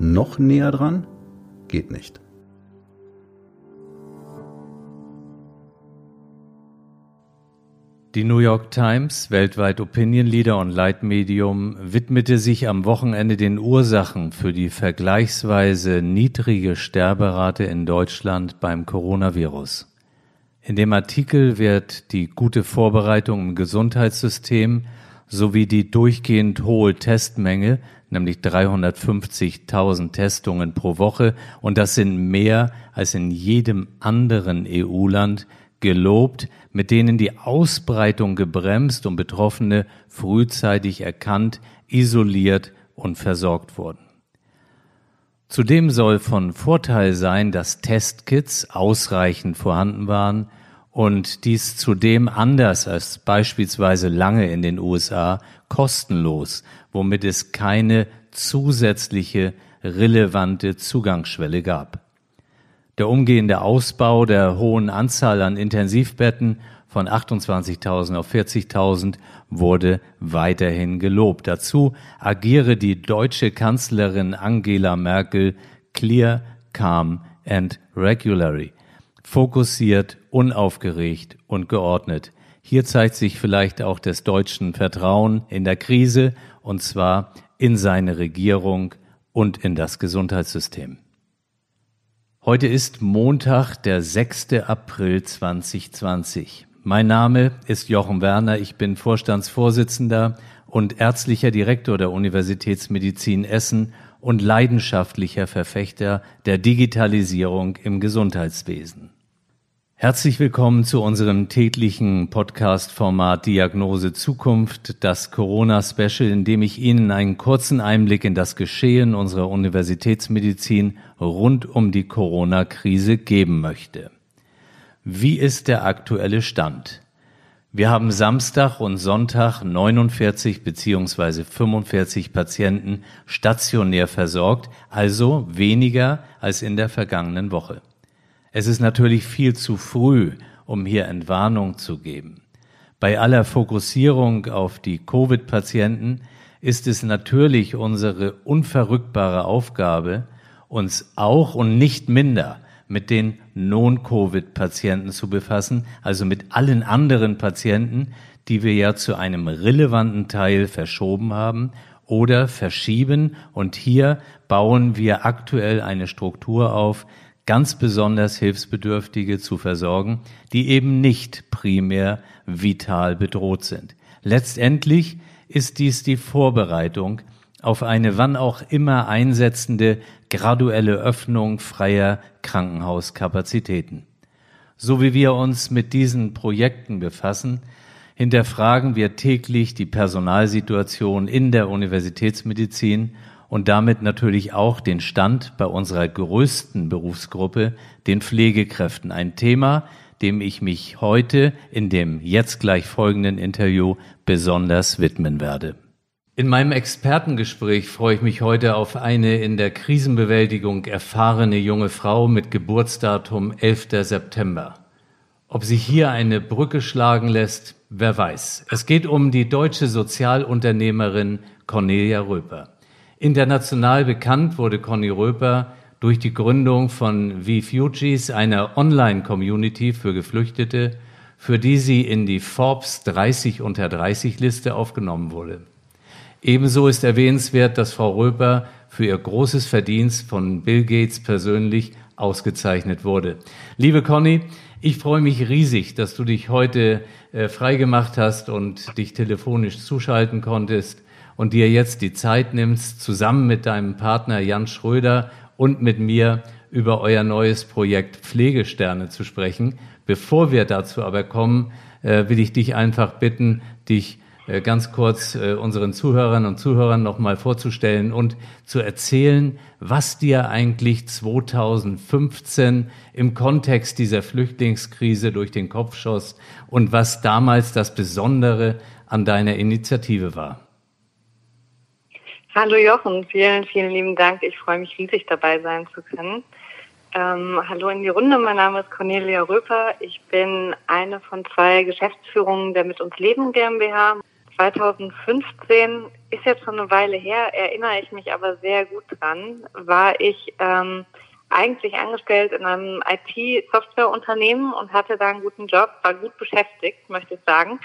Noch näher dran? Geht nicht. Die New York Times, weltweit Opinion Leader und Leitmedium, widmete sich am Wochenende den Ursachen für die vergleichsweise niedrige Sterberate in Deutschland beim Coronavirus. In dem Artikel wird die gute Vorbereitung im Gesundheitssystem sowie die durchgehend hohe Testmenge, nämlich 350.000 Testungen pro Woche, und das sind mehr als in jedem anderen EU-Land, gelobt, mit denen die Ausbreitung gebremst und Betroffene frühzeitig erkannt, isoliert und versorgt wurden. Zudem soll von Vorteil sein, dass Testkits ausreichend vorhanden waren und dies zudem anders als beispielsweise lange in den USA kostenlos, womit es keine zusätzliche relevante Zugangsschwelle gab. Der umgehende Ausbau der hohen Anzahl an Intensivbetten von 28.000 auf 40.000 wurde weiterhin gelobt. Dazu agiere die deutsche Kanzlerin Angela Merkel clear, calm and regularly. Fokussiert, unaufgeregt und geordnet. Hier zeigt sich vielleicht auch des Deutschen Vertrauen in der Krise, und zwar in seine Regierung und in das Gesundheitssystem. Heute ist Montag, der 6. April 2020. Mein Name ist Jochen Werner, ich bin Vorstandsvorsitzender und ärztlicher Direktor der Universitätsmedizin Essen und leidenschaftlicher Verfechter der Digitalisierung im Gesundheitswesen. Herzlich willkommen zu unserem täglichen Podcast-Format Diagnose Zukunft, das Corona-Special, in dem ich Ihnen einen kurzen Einblick in das Geschehen unserer Universitätsmedizin rund um die Corona-Krise geben möchte. Wie ist der aktuelle Stand? Wir haben Samstag und Sonntag 49 beziehungsweise 45 Patienten stationär versorgt, also weniger als in der vergangenen Woche. Es ist natürlich viel zu früh, um hier Entwarnung zu geben. Bei aller Fokussierung auf die Covid-Patienten ist es natürlich unsere unverrückbare Aufgabe, uns auch und nicht minder mit den Non-Covid-Patienten zu befassen, also mit allen anderen Patienten, die wir ja zu einem relevanten Teil verschoben haben oder verschieben. Und hier bauen wir aktuell eine Struktur auf, ganz besonders Hilfsbedürftige zu versorgen, die eben nicht primär vital bedroht sind. Letztendlich ist dies die Vorbereitung auf eine wann auch immer einsetzende graduelle Öffnung freier Krankenhauskapazitäten. So wie wir uns mit diesen Projekten befassen, hinterfragen wir täglich die Personalsituation in der Universitätsmedizin und damit natürlich auch den Stand bei unserer größten Berufsgruppe, den Pflegekräften. Ein Thema, dem ich mich heute in dem jetzt gleich folgenden Interview besonders widmen werde. In meinem Expertengespräch freue ich mich heute auf eine in der Krisenbewältigung erfahrene junge Frau mit Geburtsdatum 11. September. Ob sich hier eine Brücke schlagen lässt, wer weiß. Es geht um die deutsche Sozialunternehmerin Cornelia Röper. International bekannt wurde Conny Röper durch die Gründung von V-Fugees, einer Online-Community für Geflüchtete, für die sie in die Forbes 30 unter 30 Liste aufgenommen wurde. Ebenso ist erwähnenswert, dass Frau Röper für ihr großes Verdienst von Bill Gates persönlich ausgezeichnet wurde. Liebe Conny, ich freue mich riesig, dass du dich heute äh, freigemacht hast und dich telefonisch zuschalten konntest und dir jetzt die Zeit nimmst, zusammen mit deinem Partner Jan Schröder und mit mir über euer neues Projekt Pflegesterne zu sprechen. Bevor wir dazu aber kommen, äh, will ich dich einfach bitten, dich äh, ganz kurz äh, unseren Zuhörern und Zuhörern nochmal vorzustellen und zu erzählen, was dir eigentlich 2015 im Kontext dieser Flüchtlingskrise durch den Kopf schoss und was damals das Besondere an deiner Initiative war. Hallo Jochen, vielen, vielen lieben Dank. Ich freue mich riesig dabei sein zu können. Ähm, hallo in die Runde, mein Name ist Cornelia Röper. Ich bin eine von zwei Geschäftsführungen der Mit uns Leben GmbH. 2015 ist jetzt schon eine Weile her, erinnere ich mich aber sehr gut dran, war ich ähm, eigentlich angestellt in einem IT-Softwareunternehmen und hatte da einen guten Job, war gut beschäftigt, möchte ich sagen.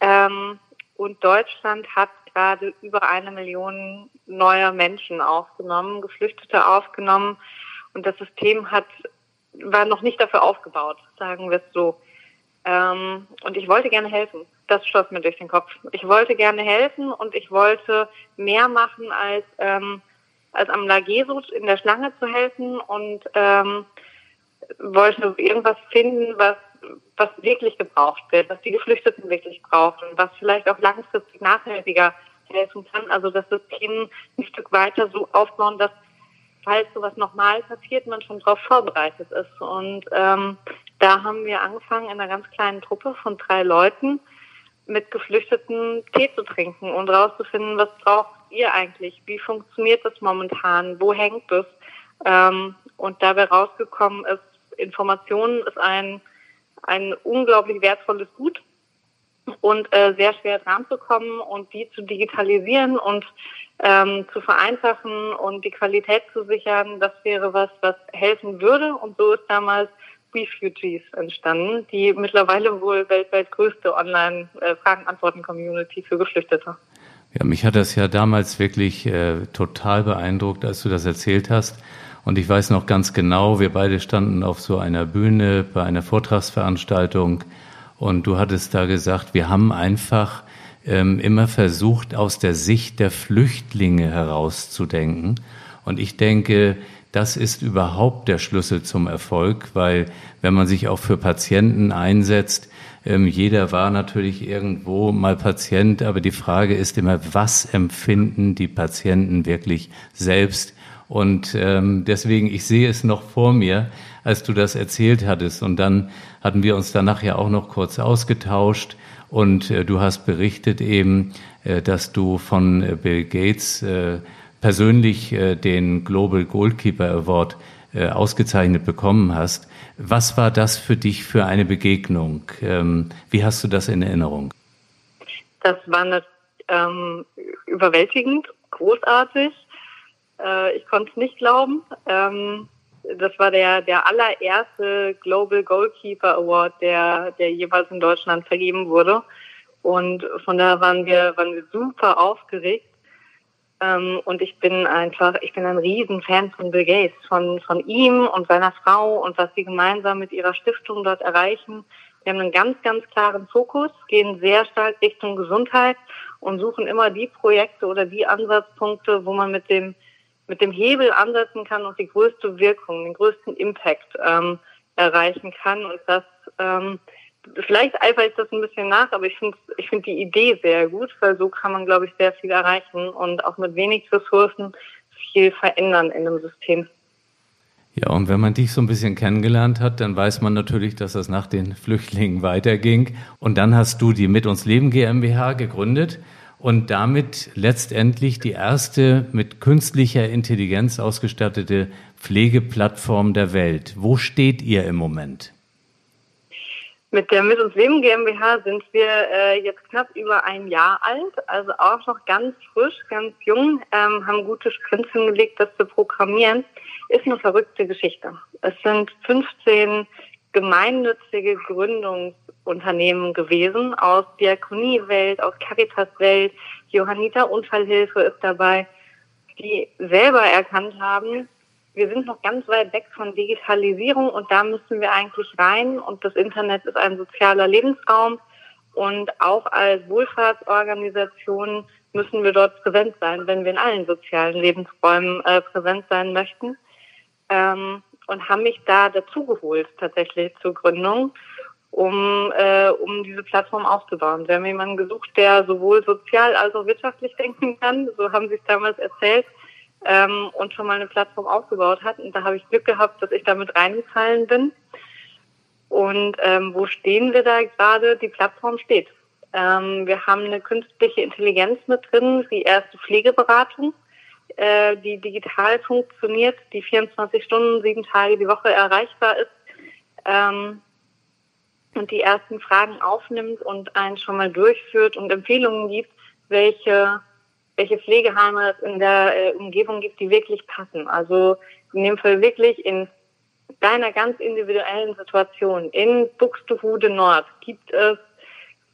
Ähm, und Deutschland hat gerade über eine Million neuer Menschen aufgenommen, Geflüchtete aufgenommen. Und das System hat, war noch nicht dafür aufgebaut, sagen wir es so. Ähm, und ich wollte gerne helfen. Das schoss mir durch den Kopf. Ich wollte gerne helfen und ich wollte mehr machen als, ähm, als am Lagesut in der Schlange zu helfen und ähm, wollte irgendwas finden, was, was wirklich gebraucht wird, was die Geflüchteten wirklich brauchen, was vielleicht auch langfristig nachhaltiger helfen kann. Also das System ein Stück weiter so aufbauen, dass falls sowas nochmal passiert, man schon darauf vorbereitet ist. Und ähm, da haben wir angefangen in einer ganz kleinen Truppe von drei Leuten mit Geflüchteten Tee zu trinken und rauszufinden, was braucht ihr eigentlich? Wie funktioniert das momentan? Wo hängt es? Ähm, und dabei rausgekommen ist, Informationen ist ein, ein unglaublich wertvolles Gut und äh, sehr schwer dran zu kommen und die zu digitalisieren und ähm, zu vereinfachen und die Qualität zu sichern, das wäre was, was helfen würde. Und so ist damals Refugees entstanden, die mittlerweile wohl weltweit größte Online-Fragen-Antworten-Community für Geflüchtete. Ja, mich hat das ja damals wirklich äh, total beeindruckt, als du das erzählt hast. Und ich weiß noch ganz genau, wir beide standen auf so einer Bühne bei einer Vortragsveranstaltung und du hattest da gesagt, wir haben einfach ähm, immer versucht, aus der Sicht der Flüchtlinge herauszudenken. Und ich denke, das ist überhaupt der Schlüssel zum Erfolg, weil wenn man sich auch für Patienten einsetzt, ähm, jeder war natürlich irgendwo mal Patient, aber die Frage ist immer, was empfinden die Patienten wirklich selbst? Und ähm, deswegen, ich sehe es noch vor mir, als du das erzählt hattest. Und dann hatten wir uns danach ja auch noch kurz ausgetauscht. Und äh, du hast berichtet eben, äh, dass du von äh, Bill Gates äh, persönlich äh, den Global Goalkeeper Award äh, ausgezeichnet bekommen hast. Was war das für dich für eine Begegnung? Ähm, wie hast du das in Erinnerung? Das war eine, ähm, überwältigend, großartig. Äh, ich konnte es nicht glauben. Ähm, das war der, der allererste Global Goalkeeper Award, der, der jeweils in Deutschland vergeben wurde. Und von daher waren wir, waren wir super aufgeregt. Ähm, und ich bin einfach, ich bin ein Riesenfan von Bill Gates, von, von ihm und seiner Frau und was sie gemeinsam mit ihrer Stiftung dort erreichen. Wir haben einen ganz, ganz klaren Fokus, gehen sehr stark Richtung Gesundheit und suchen immer die Projekte oder die Ansatzpunkte, wo man mit dem, mit dem Hebel ansetzen kann und die größte Wirkung, den größten Impact ähm, erreichen kann. Und das ähm, vielleicht eifere ich das ein bisschen nach, aber ich finde ich finde die Idee sehr gut, weil so kann man, glaube ich, sehr viel erreichen und auch mit wenig Ressourcen viel verändern in dem System. Ja, und wenn man dich so ein bisschen kennengelernt hat, dann weiß man natürlich, dass das nach den Flüchtlingen weiterging. Und dann hast du die Mit uns Leben GmbH gegründet und damit letztendlich die erste mit künstlicher Intelligenz ausgestattete Pflegeplattform der Welt. Wo steht ihr im Moment? Mit der Mit uns Leben GmbH sind wir äh, jetzt knapp über ein Jahr alt, also auch noch ganz frisch, ganz jung, ähm, haben gute Sprints hingelegt, das zu programmieren. Ist eine verrückte Geschichte. Es sind 15 gemeinnützige Gründungsunternehmen gewesen aus Diakoniewelt, aus Caritaswelt, Johanniter Unfallhilfe ist dabei, die selber erkannt haben, wir sind noch ganz weit weg von Digitalisierung und da müssen wir eigentlich rein. Und das Internet ist ein sozialer Lebensraum. Und auch als Wohlfahrtsorganisation müssen wir dort präsent sein, wenn wir in allen sozialen Lebensräumen äh, präsent sein möchten. Ähm, und haben mich da dazugeholt tatsächlich zur Gründung. Um, äh, um diese Plattform aufzubauen. Wir haben jemanden gesucht, der sowohl sozial als auch wirtschaftlich denken kann, so haben sie es damals erzählt, ähm, und schon mal eine Plattform aufgebaut hat. Und da habe ich Glück gehabt, dass ich damit reingefallen bin. Und ähm, wo stehen wir da gerade? Die Plattform steht. Ähm, wir haben eine künstliche Intelligenz mit drin, die erste Pflegeberatung, äh, die digital funktioniert, die 24 Stunden, sieben Tage die Woche erreichbar ist. Ähm, und die ersten Fragen aufnimmt und einen schon mal durchführt und Empfehlungen gibt, welche, welche Pflegeheime es in der äh, Umgebung gibt, die wirklich passen. Also in dem Fall wirklich in deiner ganz individuellen Situation. In Buxtehude Nord gibt es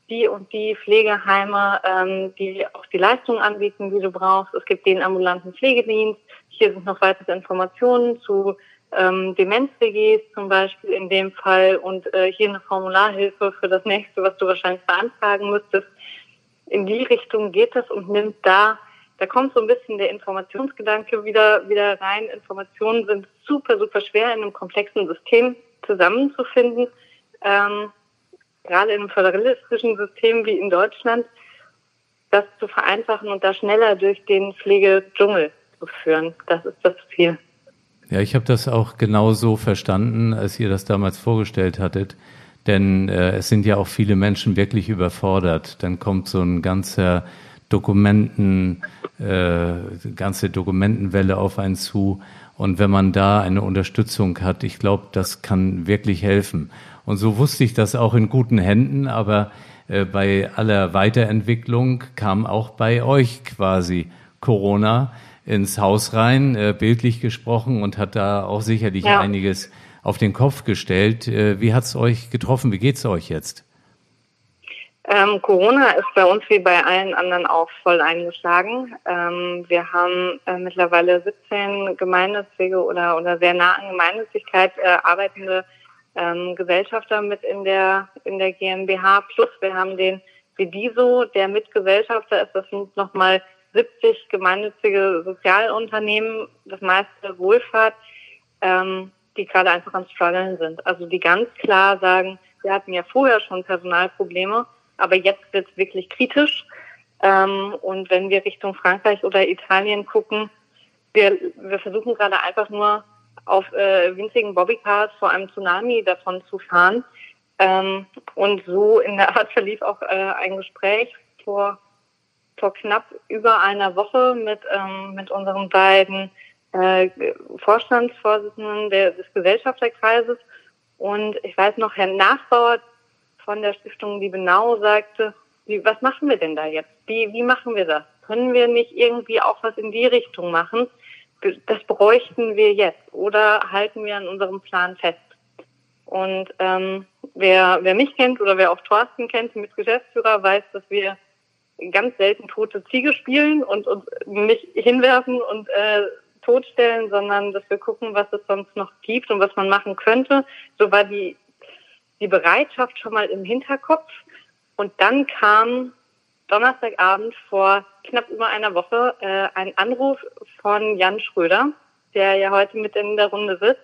die und die Pflegeheime, ähm, die auch die Leistungen anbieten, die du brauchst. Es gibt den ambulanten Pflegedienst. Hier sind noch weitere Informationen zu ähm, Demenz-WGs zum Beispiel in dem Fall und äh, hier eine Formularhilfe für das nächste, was du wahrscheinlich beantragen müsstest. In die Richtung geht es und nimmt da, da kommt so ein bisschen der Informationsgedanke wieder, wieder rein. Informationen sind super, super schwer in einem komplexen System zusammenzufinden. Ähm, gerade in einem föderalistischen System wie in Deutschland, das zu vereinfachen und da schneller durch den Pflegedschungel zu führen. Das ist das Ziel. Ja, ich habe das auch genau so verstanden, als ihr das damals vorgestellt hattet. Denn äh, es sind ja auch viele Menschen wirklich überfordert. Dann kommt so ein ganzer Dokumenten, äh, ganze Dokumentenwelle auf einen zu. Und wenn man da eine Unterstützung hat, ich glaube, das kann wirklich helfen. Und so wusste ich das auch in guten Händen, aber äh, bei aller Weiterentwicklung kam auch bei euch quasi Corona ins Haus rein, äh, bildlich gesprochen, und hat da auch sicherlich ja. einiges auf den Kopf gestellt. Äh, wie hat es euch getroffen? Wie geht es euch jetzt? Ähm, Corona ist bei uns wie bei allen anderen auch voll eingeschlagen. Ähm, wir haben äh, mittlerweile 17 gemeinnützige oder, oder sehr nah an Gemeinnützigkeit äh, arbeitende ähm, Gesellschafter mit in der, in der GmbH. Plus wir haben den Vidiso, der Mitgesellschafter ist. Das sind nochmal 70 gemeinnützige Sozialunternehmen, das meiste Wohlfahrt, ähm, die gerade einfach am Struggeln sind. Also die ganz klar sagen, wir hatten ja vorher schon Personalprobleme, aber jetzt wird es wirklich kritisch. Ähm, und wenn wir Richtung Frankreich oder Italien gucken, wir, wir versuchen gerade einfach nur auf äh, winzigen Bobbycars vor einem Tsunami davon zu fahren. Ähm, und so in der Art verlief auch äh, ein Gespräch vor vor knapp über einer Woche mit, ähm, mit unseren beiden äh, Vorstandsvorsitzenden der, des Gesellschafterkreises. Und ich weiß noch, Herr Nachbauer von der Stiftung Liebenau sagte, wie, was machen wir denn da jetzt? Wie, wie machen wir das? Können wir nicht irgendwie auch was in die Richtung machen? Das bräuchten wir jetzt. Oder halten wir an unserem Plan fest? Und ähm, wer, wer mich kennt oder wer auch Thorsten kennt, mit Geschäftsführer, weiß, dass wir ganz selten tote Ziege spielen und uns nicht hinwerfen und äh, totstellen, sondern dass wir gucken, was es sonst noch gibt und was man machen könnte. So war die, die Bereitschaft schon mal im Hinterkopf. Und dann kam Donnerstagabend vor knapp über einer Woche äh, ein Anruf von Jan Schröder, der ja heute mit in der Runde sitzt,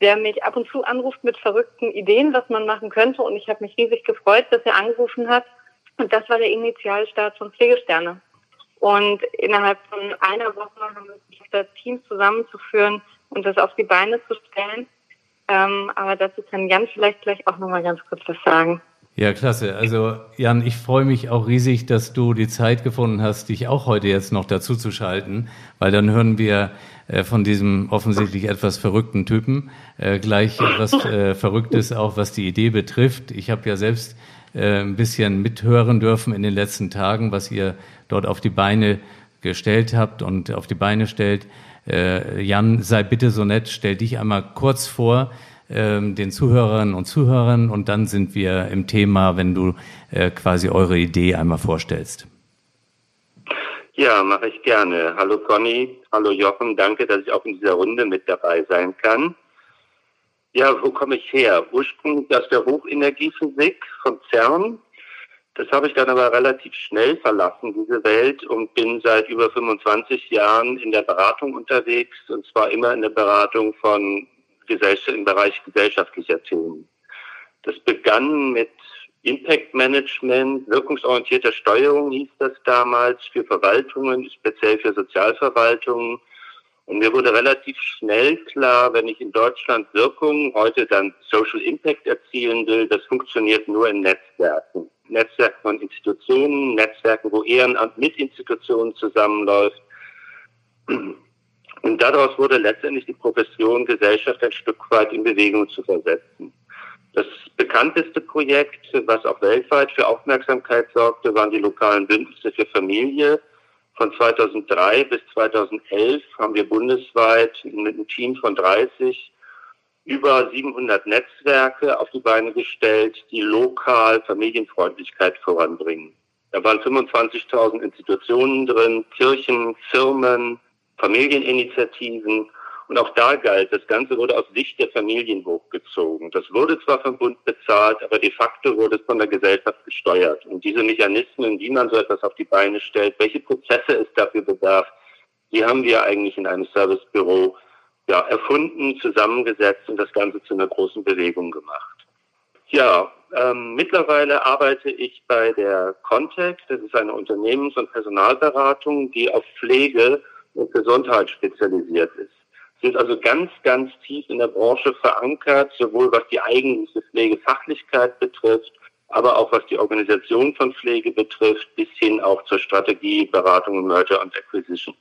der mich ab und zu anruft mit verrückten Ideen, was man machen könnte. Und ich habe mich riesig gefreut, dass er angerufen hat und das war der Initialstart von Pflegesterne. Und innerhalb von einer Woche haben wir versucht, das Team zusammenzuführen und das auf die Beine zu stellen. Ähm, aber dazu kann Jan vielleicht gleich auch nochmal ganz kurz was sagen. Ja, klasse. Also Jan, ich freue mich auch riesig, dass du die Zeit gefunden hast, dich auch heute jetzt noch dazu zu schalten, weil dann hören wir äh, von diesem offensichtlich etwas verrückten Typen äh, gleich etwas äh, Verrücktes auch, was die Idee betrifft. Ich habe ja selbst äh, ein bisschen mithören dürfen in den letzten Tagen, was ihr dort auf die Beine gestellt habt und auf die Beine stellt. Äh, Jan, sei bitte so nett, stell dich einmal kurz vor ähm, den Zuhörerinnen und Zuhörern und dann sind wir im Thema, wenn du äh, quasi eure Idee einmal vorstellst. Ja, mache ich gerne. Hallo Conny, hallo Jochen, danke, dass ich auch in dieser Runde mit dabei sein kann. Ja, wo komme ich her? Ursprünglich aus der Hochenergiephysik von CERN. Das habe ich dann aber relativ schnell verlassen, diese Welt, und bin seit über 25 Jahren in der Beratung unterwegs, und zwar immer in der Beratung von Gesellschaft, im Bereich gesellschaftlicher Themen. Das begann mit Impact Management, wirkungsorientierter Steuerung hieß das damals für Verwaltungen, speziell für Sozialverwaltungen. Und mir wurde relativ schnell klar, wenn ich in Deutschland Wirkung, heute dann Social Impact erzielen will, das funktioniert nur in Netzwerken. Netzwerken von Institutionen, Netzwerken, wo Ehrenamt mit Institutionen zusammenläuft. Und daraus wurde letztendlich die Profession Gesellschaft ein Stück weit in Bewegung zu versetzen. Das bekannteste Projekt, was auch weltweit für Aufmerksamkeit sorgte, waren die lokalen Bündnisse für Familie. Von 2003 bis 2011 haben wir bundesweit mit einem Team von 30 über 700 Netzwerke auf die Beine gestellt, die lokal Familienfreundlichkeit voranbringen. Da waren 25.000 Institutionen drin, Kirchen, Firmen, Familieninitiativen und auch da galt, das Ganze wurde aus Sicht der Familien hochgezogen. Das wurde zwar vom Bund bezahlt, aber de facto wurde es von der Gesellschaft gesteuert. Und diese Mechanismen, wie man so etwas auf die Beine stellt, welche Prozesse es dafür bedarf, die haben wir eigentlich in einem Servicebüro ja, erfunden, zusammengesetzt und das Ganze zu einer großen Bewegung gemacht. Ja, ähm, mittlerweile arbeite ich bei der Contact. Das ist eine Unternehmens- und Personalberatung, die auf Pflege und Gesundheit spezialisiert ist sind also ganz, ganz tief in der Branche verankert, sowohl was die eigentliche Pflegefachlichkeit betrifft, aber auch was die Organisation von Pflege betrifft, bis hin auch zur Strategie, Beratung, Merger und Acquisition.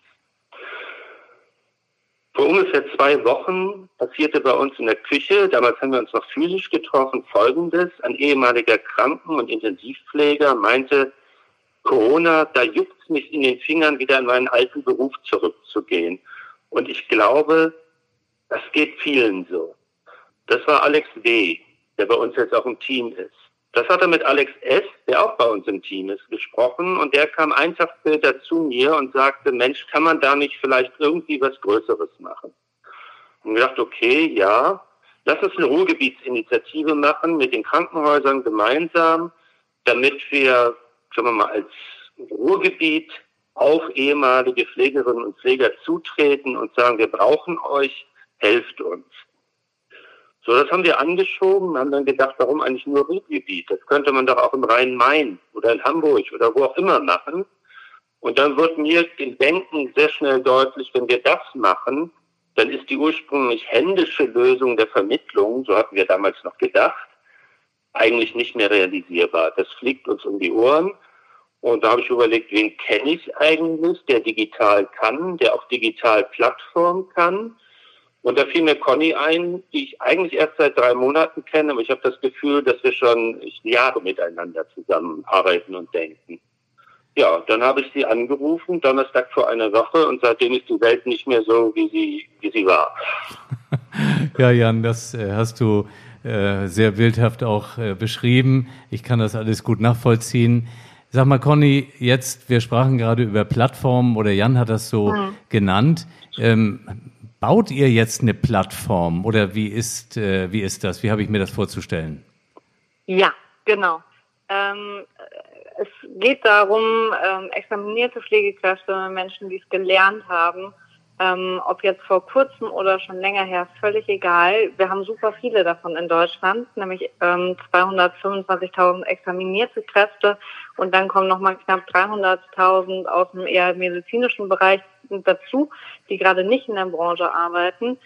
Vor ungefähr zwei Wochen passierte bei uns in der Küche, damals haben wir uns noch physisch getroffen, Folgendes. Ein ehemaliger Kranken- und Intensivpfleger meinte, Corona, da juckt es mich in den Fingern, wieder in meinen alten Beruf zurückzugehen. Und ich glaube, das geht vielen so. Das war Alex W., der bei uns jetzt auch im Team ist. Das hat er mit Alex S., der auch bei uns im Team ist, gesprochen und der kam einen später zu mir und sagte, Mensch, kann man da nicht vielleicht irgendwie was Größeres machen? Und wir dachten, okay, ja, lass uns eine Ruhrgebietsinitiative machen mit den Krankenhäusern gemeinsam, damit wir, sagen wir mal, als Ruhrgebiet auf ehemalige Pflegerinnen und Pfleger zutreten und sagen, wir brauchen euch, helft uns. So, das haben wir angeschoben, haben dann gedacht, warum eigentlich nur Ruhrgebiet? Das könnte man doch auch im Rhein-Main oder in Hamburg oder wo auch immer machen. Und dann wird mir im Denken sehr schnell deutlich, wenn wir das machen, dann ist die ursprünglich händische Lösung der Vermittlung, so hatten wir damals noch gedacht, eigentlich nicht mehr realisierbar. Das fliegt uns um die Ohren. Und da habe ich überlegt, wen kenne ich eigentlich, der digital kann, der auch digital Plattform kann. Und da fiel mir Conny ein, die ich eigentlich erst seit drei Monaten kenne, aber ich habe das Gefühl, dass wir schon Jahre miteinander zusammenarbeiten und denken. Ja, dann habe ich sie angerufen, Donnerstag vor einer Woche, und seitdem ist die Welt nicht mehr so, wie sie, wie sie war. ja, Jan, das äh, hast du äh, sehr bildhaft auch äh, beschrieben. Ich kann das alles gut nachvollziehen. Sag mal, Conny, jetzt, wir sprachen gerade über Plattformen oder Jan hat das so mhm. genannt. Ähm, baut ihr jetzt eine Plattform oder wie ist, äh, wie ist das? Wie habe ich mir das vorzustellen? Ja, genau. Ähm, es geht darum, ähm, examinierte Pflegekräfte, Menschen, die es gelernt haben, ähm, ob jetzt vor kurzem oder schon länger her, völlig egal. Wir haben super viele davon in Deutschland, nämlich ähm, 225.000 examinierte Kräfte und dann kommen nochmal knapp 300.000 aus dem eher medizinischen Bereich dazu, die gerade nicht in der Branche arbeiten.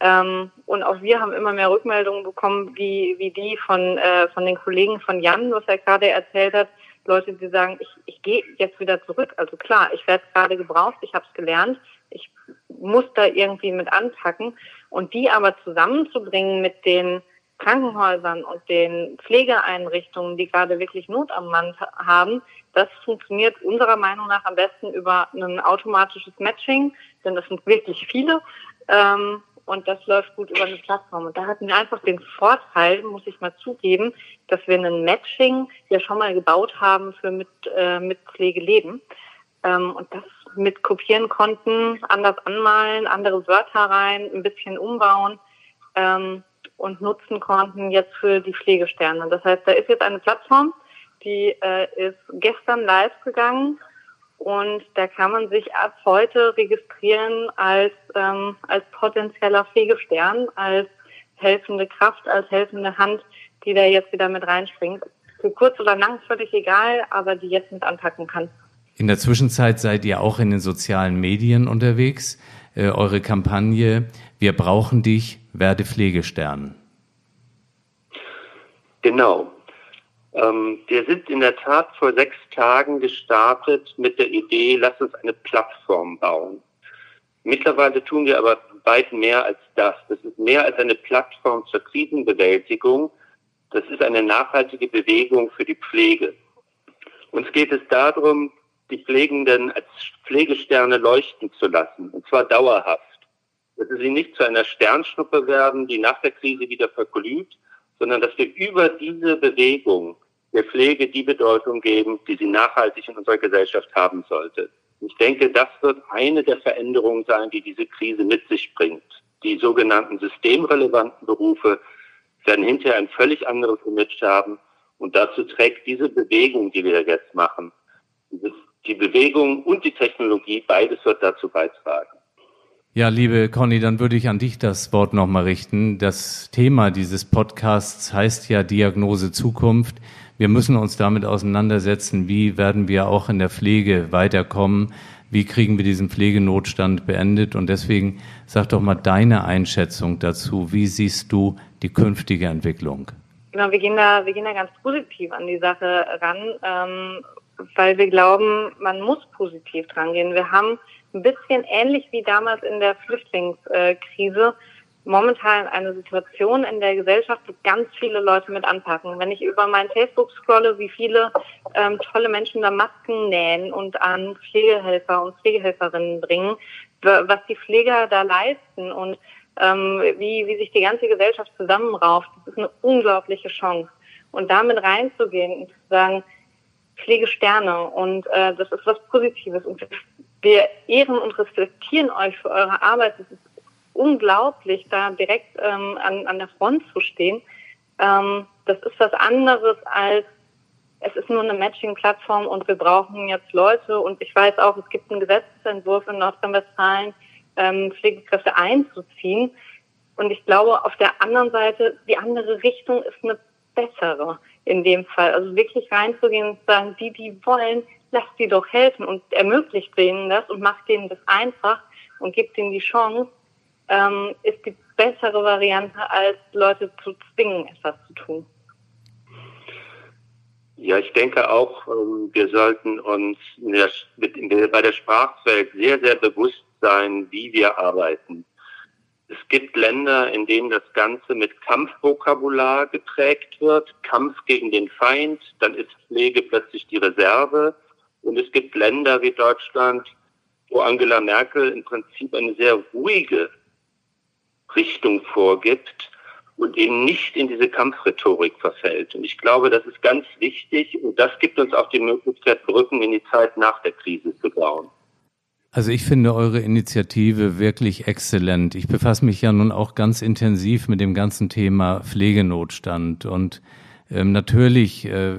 Ähm, und auch wir haben immer mehr Rückmeldungen bekommen, wie, wie die von, äh, von den Kollegen von Jan, was er gerade erzählt hat. Leute, die sagen, ich, ich gehe jetzt wieder zurück. Also klar, ich werde gerade gebraucht, ich habe es gelernt, ich muss da irgendwie mit anpacken. Und die aber zusammenzubringen mit den Krankenhäusern und den Pflegeeinrichtungen, die gerade wirklich Not am Mann haben, das funktioniert unserer Meinung nach am besten über ein automatisches Matching, denn das sind wirklich viele. Ähm, und das läuft gut über eine Plattform. Und da hatten wir einfach den Vorteil, muss ich mal zugeben, dass wir ein Matching ja schon mal gebaut haben für mit, äh, mit Pflegeleben. Ähm, und das mit kopieren konnten, anders anmalen, andere Wörter rein, ein bisschen umbauen ähm, und nutzen konnten jetzt für die Pflegesterne. Das heißt, da ist jetzt eine Plattform, die äh, ist gestern live gegangen und da kann man sich ab heute registrieren als, ähm, als potenzieller Pflegestern, als helfende Kraft, als helfende Hand, die da jetzt wieder mit reinspringt. Für kurz oder lang völlig egal, aber die jetzt mit anpacken kann. In der Zwischenzeit seid ihr auch in den sozialen Medien unterwegs. Äh, eure Kampagne Wir brauchen dich, werde Pflegestern. Genau. Ähm, wir sind in der Tat vor sechs Tagen gestartet mit der Idee, lass uns eine Plattform bauen. Mittlerweile tun wir aber weit mehr als das. Das ist mehr als eine Plattform zur Krisenbewältigung. Das ist eine nachhaltige Bewegung für die Pflege. Uns geht es darum, die Pflegenden als Pflegesterne leuchten zu lassen, und zwar dauerhaft. Dass sie nicht zu einer Sternschnuppe werden, die nach der Krise wieder verglüht, sondern dass wir über diese Bewegung der Pflege die Bedeutung geben, die sie nachhaltig in unserer Gesellschaft haben sollte. Ich denke, das wird eine der Veränderungen sein, die diese Krise mit sich bringt. Die sogenannten systemrelevanten Berufe werden hinterher ein völlig anderes Image haben. Und dazu trägt diese Bewegung, die wir jetzt machen, die Bewegung und die Technologie, beides wird dazu beitragen. Ja, liebe Conny, dann würde ich an dich das Wort nochmal richten. Das Thema dieses Podcasts heißt ja Diagnose Zukunft. Wir müssen uns damit auseinandersetzen, wie werden wir auch in der Pflege weiterkommen, wie kriegen wir diesen Pflegenotstand beendet. Und deswegen sag doch mal deine Einschätzung dazu. Wie siehst du die künftige Entwicklung? Genau, wir gehen da, wir gehen da ganz positiv an die Sache ran, ähm, weil wir glauben, man muss positiv dran gehen. Wir haben ein bisschen ähnlich wie damals in der Flüchtlingskrise momentan eine Situation in der Gesellschaft, wo ganz viele Leute mit anpacken. Wenn ich über mein Facebook scrolle, wie viele ähm, tolle Menschen da Masken nähen und an Pflegehelfer und Pflegehelferinnen bringen, was die Pfleger da leisten und ähm, wie, wie sich die ganze Gesellschaft zusammenrauft, das ist eine unglaubliche Chance. Und damit reinzugehen und zu sagen, Pflegesterne und äh, das ist was Positives und wir ehren und respektieren euch für eure Arbeit. Es ist unglaublich, da direkt ähm, an, an der Front zu stehen. Ähm, das ist was anderes als es ist nur eine Matching-Plattform und wir brauchen jetzt Leute. Und ich weiß auch, es gibt einen Gesetzentwurf in Nordrhein-Westfalen, ähm, Pflegekräfte einzuziehen. Und ich glaube, auf der anderen Seite, die andere Richtung ist eine bessere in dem Fall. Also wirklich reinzugehen und sagen, die, die wollen, lasst die doch helfen und ermöglicht denen das und macht denen das einfach und gibt ihnen die Chance, ähm, ist die bessere Variante, als Leute zu zwingen, etwas zu tun. Ja, ich denke auch, ähm, wir sollten uns bei der Sprachwelt sehr, sehr bewusst sein, wie wir arbeiten. Es gibt Länder, in denen das Ganze mit Kampfvokabular geprägt wird. Kampf gegen den Feind, dann ist Pflege plötzlich die Reserve. Und es gibt Länder wie Deutschland, wo Angela Merkel im Prinzip eine sehr ruhige Richtung vorgibt und eben nicht in diese Kampfrhetorik verfällt. Und ich glaube, das ist ganz wichtig und das gibt uns auch die Möglichkeit, Brücken in die Zeit nach der Krise zu bauen. Also ich finde eure Initiative wirklich exzellent. Ich befasse mich ja nun auch ganz intensiv mit dem ganzen Thema Pflegenotstand und ähm, natürlich äh,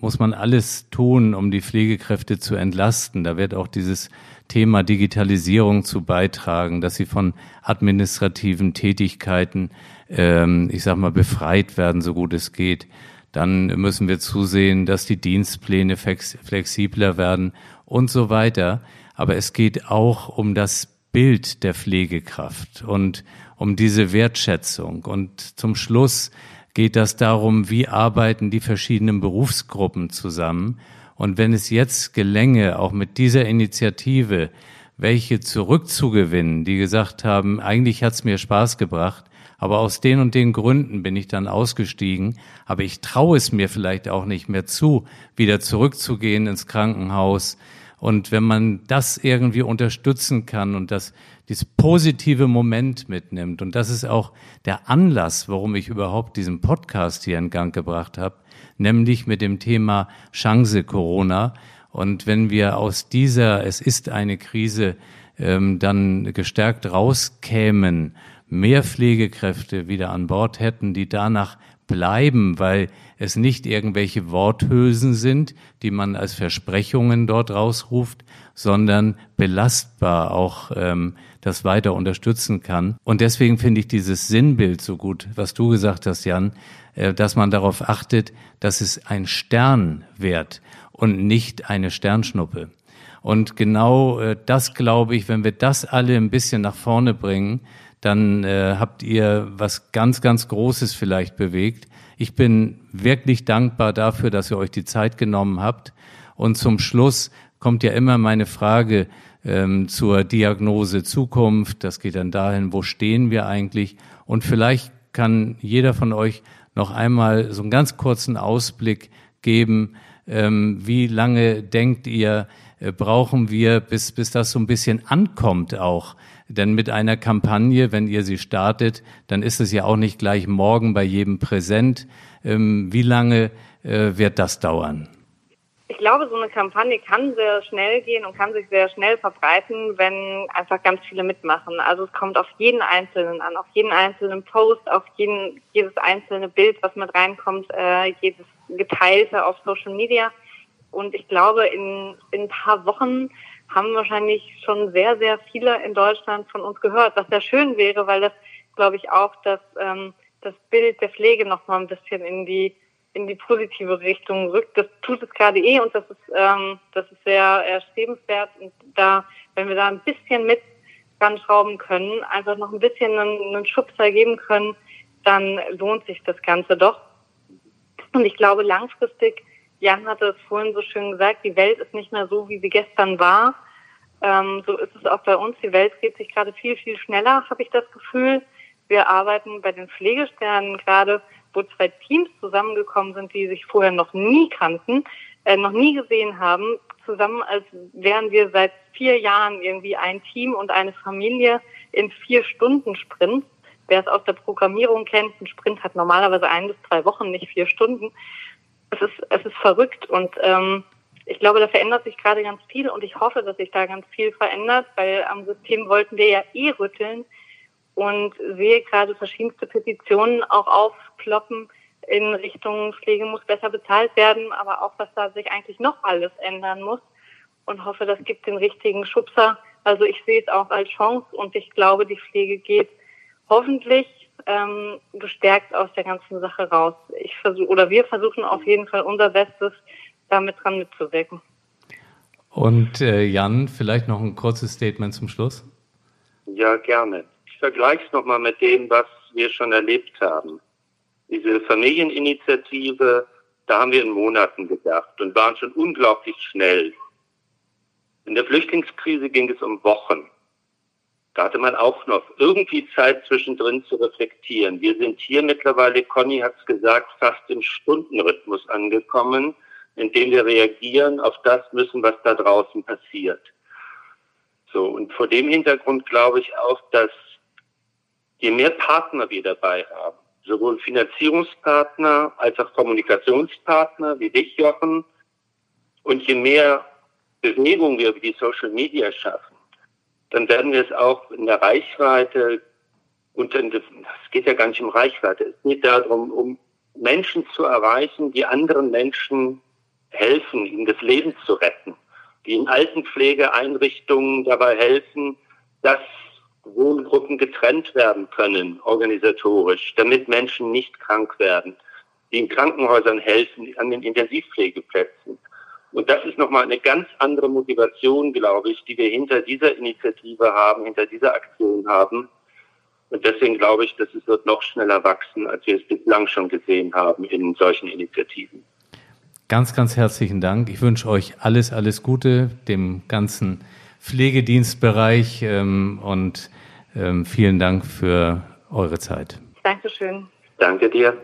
muss man alles tun, um die Pflegekräfte zu entlasten. Da wird auch dieses Thema Digitalisierung zu beitragen, dass sie von administrativen Tätigkeiten, ähm, ich sag mal, befreit werden, so gut es geht. Dann müssen wir zusehen, dass die Dienstpläne flexibler werden und so weiter. Aber es geht auch um das Bild der Pflegekraft und um diese Wertschätzung. Und zum Schluss geht das darum, wie arbeiten die verschiedenen Berufsgruppen zusammen. Und wenn es jetzt gelänge, auch mit dieser Initiative, welche zurückzugewinnen, die gesagt haben, eigentlich hat es mir Spaß gebracht, aber aus den und den Gründen bin ich dann ausgestiegen, aber ich traue es mir vielleicht auch nicht mehr zu, wieder zurückzugehen ins Krankenhaus, und wenn man das irgendwie unterstützen kann und das, dieses positive Moment mitnimmt, und das ist auch der Anlass, warum ich überhaupt diesen Podcast hier in Gang gebracht habe, nämlich mit dem Thema Chance Corona. Und wenn wir aus dieser, es ist eine Krise, ähm, dann gestärkt rauskämen, mehr Pflegekräfte wieder an Bord hätten, die danach bleiben, weil es nicht irgendwelche Worthülsen sind, die man als Versprechungen dort rausruft, sondern belastbar auch ähm, das weiter unterstützen kann. Und deswegen finde ich dieses Sinnbild so gut, was du gesagt hast, Jan, äh, dass man darauf achtet, dass es ein Stern wird und nicht eine Sternschnuppe. Und genau äh, das glaube ich, wenn wir das alle ein bisschen nach vorne bringen, dann äh, habt ihr was ganz, ganz Großes vielleicht bewegt. Ich bin wirklich dankbar dafür, dass ihr euch die Zeit genommen habt. Und zum Schluss kommt ja immer meine Frage ähm, zur Diagnose Zukunft. Das geht dann dahin, wo stehen wir eigentlich? Und vielleicht kann jeder von euch noch einmal so einen ganz kurzen Ausblick geben. Ähm, wie lange denkt ihr, äh, brauchen wir, bis, bis das so ein bisschen ankommt auch? Denn mit einer Kampagne, wenn ihr sie startet, dann ist es ja auch nicht gleich morgen bei jedem präsent. Ähm, wie lange äh, wird das dauern? Ich glaube, so eine Kampagne kann sehr schnell gehen und kann sich sehr schnell verbreiten, wenn einfach ganz viele mitmachen. Also es kommt auf jeden Einzelnen an, auf jeden einzelnen Post, auf jeden, jedes einzelne Bild, was mit reinkommt, äh, jedes Geteilte auf Social Media. Und ich glaube, in, in ein paar Wochen haben wahrscheinlich schon sehr, sehr viele in Deutschland von uns gehört, was sehr schön wäre, weil das, glaube ich, auch das, ähm, das Bild der Pflege noch mal ein bisschen in die in die positive Richtung rückt. Das tut es gerade eh und das ist ähm, das ist sehr erstrebenswert und da, wenn wir da ein bisschen mit dran schrauben können, einfach noch ein bisschen einen, einen Schubser geben können, dann lohnt sich das Ganze doch. Und ich glaube langfristig Jan hatte es vorhin so schön gesagt, die Welt ist nicht mehr so, wie sie gestern war. Ähm, so ist es auch bei uns. Die Welt dreht sich gerade viel, viel schneller, habe ich das Gefühl. Wir arbeiten bei den Pflegesternen gerade, wo zwei Teams zusammengekommen sind, die sich vorher noch nie kannten, äh, noch nie gesehen haben, zusammen, als wären wir seit vier Jahren irgendwie ein Team und eine Familie in vier Stunden Sprint. Wer es aus der Programmierung kennt, ein Sprint hat normalerweise ein bis zwei Wochen, nicht vier Stunden es ist, es ist verrückt und ähm, ich glaube, da verändert sich gerade ganz viel und ich hoffe, dass sich da ganz viel verändert, weil am System wollten wir ja eh rütteln und sehe gerade verschiedenste Petitionen auch aufploppen in Richtung Pflege muss besser bezahlt werden, aber auch was da sich eigentlich noch alles ändern muss und hoffe, das gibt den richtigen Schubser. Also ich sehe es auch als Chance und ich glaube, die Pflege geht hoffentlich ähm, gestärkt aus der ganzen Sache raus. Ich versuche oder wir versuchen auf jeden Fall unser Bestes, damit dran mitzuwirken. Und äh, Jan, vielleicht noch ein kurzes Statement zum Schluss. Ja, gerne. Ich vergleiche es nochmal mit dem, was wir schon erlebt haben. Diese Familieninitiative, da haben wir in Monaten gedacht und waren schon unglaublich schnell. In der Flüchtlingskrise ging es um Wochen. Da hatte man auch noch irgendwie Zeit zwischendrin zu reflektieren. Wir sind hier mittlerweile, Conny hat es gesagt, fast im Stundenrhythmus angekommen, in dem wir reagieren auf das müssen, was da draußen passiert. So, und vor dem Hintergrund glaube ich auch, dass je mehr Partner wir dabei haben, sowohl Finanzierungspartner als auch Kommunikationspartner wie dich, Jochen, und je mehr Bewegung wir über die Social Media schaffen, dann werden wir es auch in der Reichweite, und es geht ja gar nicht um Reichweite, es geht darum, um Menschen zu erreichen, die anderen Menschen helfen, ihnen das Leben zu retten, die in Altenpflegeeinrichtungen dabei helfen, dass Wohngruppen getrennt werden können, organisatorisch, damit Menschen nicht krank werden, die in Krankenhäusern helfen, an den Intensivpflegeplätzen, und das ist nochmal eine ganz andere Motivation, glaube ich, die wir hinter dieser Initiative haben, hinter dieser Aktion haben. Und deswegen glaube ich, dass es wird noch schneller wachsen, als wir es bislang schon gesehen haben in solchen Initiativen. Ganz, ganz herzlichen Dank. Ich wünsche euch alles, alles Gute, dem ganzen Pflegedienstbereich ähm, und ähm, vielen Dank für eure Zeit. Dankeschön. Danke dir.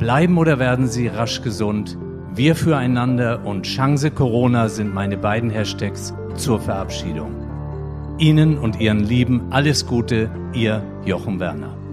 Bleiben oder werden Sie rasch gesund? Wir füreinander und Chance Corona sind meine beiden Hashtags zur Verabschiedung. Ihnen und Ihren Lieben alles Gute, Ihr Jochen Werner.